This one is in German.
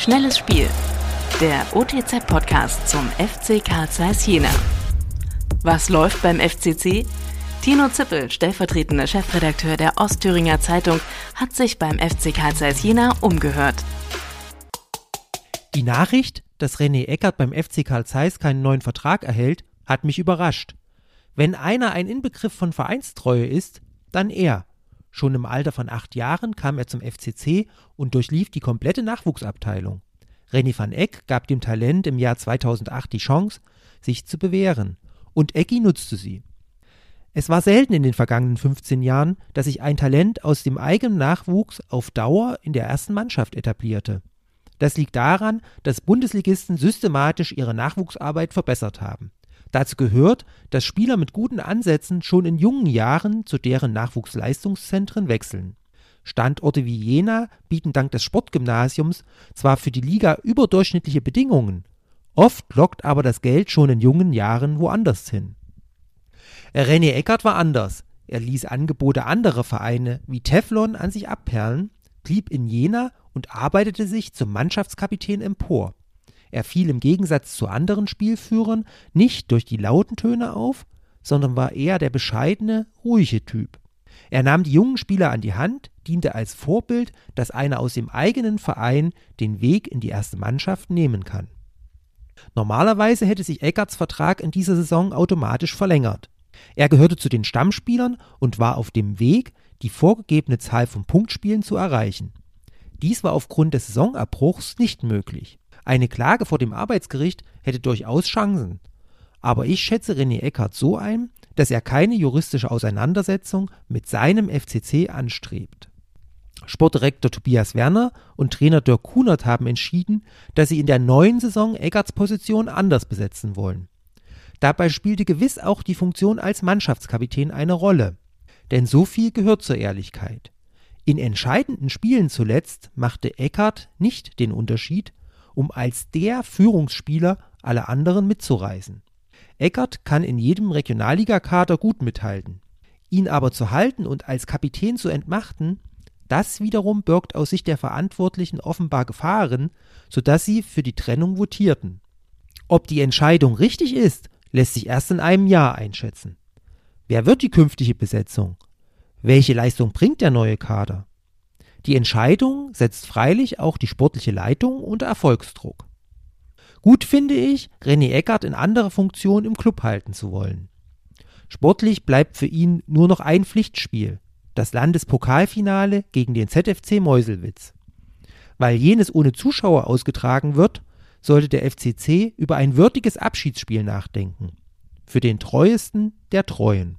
Schnelles Spiel. Der OTZ-Podcast zum FC Karl Zeiss Jena. Was läuft beim FCC? Tino Zippel, stellvertretender Chefredakteur der Ostthüringer Zeitung, hat sich beim FC Karl Zeiss Jena umgehört. Die Nachricht, dass René Eckert beim FC Karl Zeiss keinen neuen Vertrag erhält, hat mich überrascht. Wenn einer ein Inbegriff von Vereinstreue ist, dann er. Schon im Alter von acht Jahren kam er zum FCC und durchlief die komplette Nachwuchsabteilung. René van Eck gab dem Talent im Jahr 2008 die Chance, sich zu bewähren. Und Ecki nutzte sie. Es war selten in den vergangenen 15 Jahren, dass sich ein Talent aus dem eigenen Nachwuchs auf Dauer in der ersten Mannschaft etablierte. Das liegt daran, dass Bundesligisten systematisch ihre Nachwuchsarbeit verbessert haben. Dazu gehört, dass Spieler mit guten Ansätzen schon in jungen Jahren zu deren Nachwuchsleistungszentren wechseln. Standorte wie Jena bieten dank des Sportgymnasiums zwar für die Liga überdurchschnittliche Bedingungen, oft lockt aber das Geld schon in jungen Jahren woanders hin. René Eckert war anders. Er ließ Angebote anderer Vereine wie Teflon an sich abperlen, blieb in Jena und arbeitete sich zum Mannschaftskapitän empor. Er fiel im Gegensatz zu anderen Spielführern nicht durch die lauten Töne auf, sondern war eher der bescheidene, ruhige Typ. Er nahm die jungen Spieler an die Hand, diente als Vorbild, dass einer aus dem eigenen Verein den Weg in die erste Mannschaft nehmen kann. Normalerweise hätte sich Eckerts Vertrag in dieser Saison automatisch verlängert. Er gehörte zu den Stammspielern und war auf dem Weg, die vorgegebene Zahl von Punktspielen zu erreichen. Dies war aufgrund des Saisonabbruchs nicht möglich. Eine Klage vor dem Arbeitsgericht hätte durchaus Chancen. Aber ich schätze René Eckert so ein, dass er keine juristische Auseinandersetzung mit seinem FCC anstrebt. Sportdirektor Tobias Werner und Trainer Dirk Kunert haben entschieden, dass sie in der neuen Saison Eckerts Position anders besetzen wollen. Dabei spielte gewiss auch die Funktion als Mannschaftskapitän eine Rolle. Denn so viel gehört zur Ehrlichkeit. In entscheidenden Spielen zuletzt machte Eckert nicht den Unterschied, um als der Führungsspieler alle anderen mitzureißen. Eckert kann in jedem Regionalligakader gut mithalten. Ihn aber zu halten und als Kapitän zu entmachten, das wiederum birgt aus Sicht der Verantwortlichen offenbar Gefahren, sodass sie für die Trennung votierten. Ob die Entscheidung richtig ist, lässt sich erst in einem Jahr einschätzen. Wer wird die künftige Besetzung? Welche Leistung bringt der neue Kader? Die Entscheidung setzt freilich auch die sportliche Leitung unter Erfolgsdruck. Gut finde ich, René Eckert in anderer Funktion im Club halten zu wollen. Sportlich bleibt für ihn nur noch ein Pflichtspiel, das Landespokalfinale gegen den ZFC Meuselwitz. Weil jenes ohne Zuschauer ausgetragen wird, sollte der FCC über ein würdiges Abschiedsspiel nachdenken. Für den treuesten der Treuen.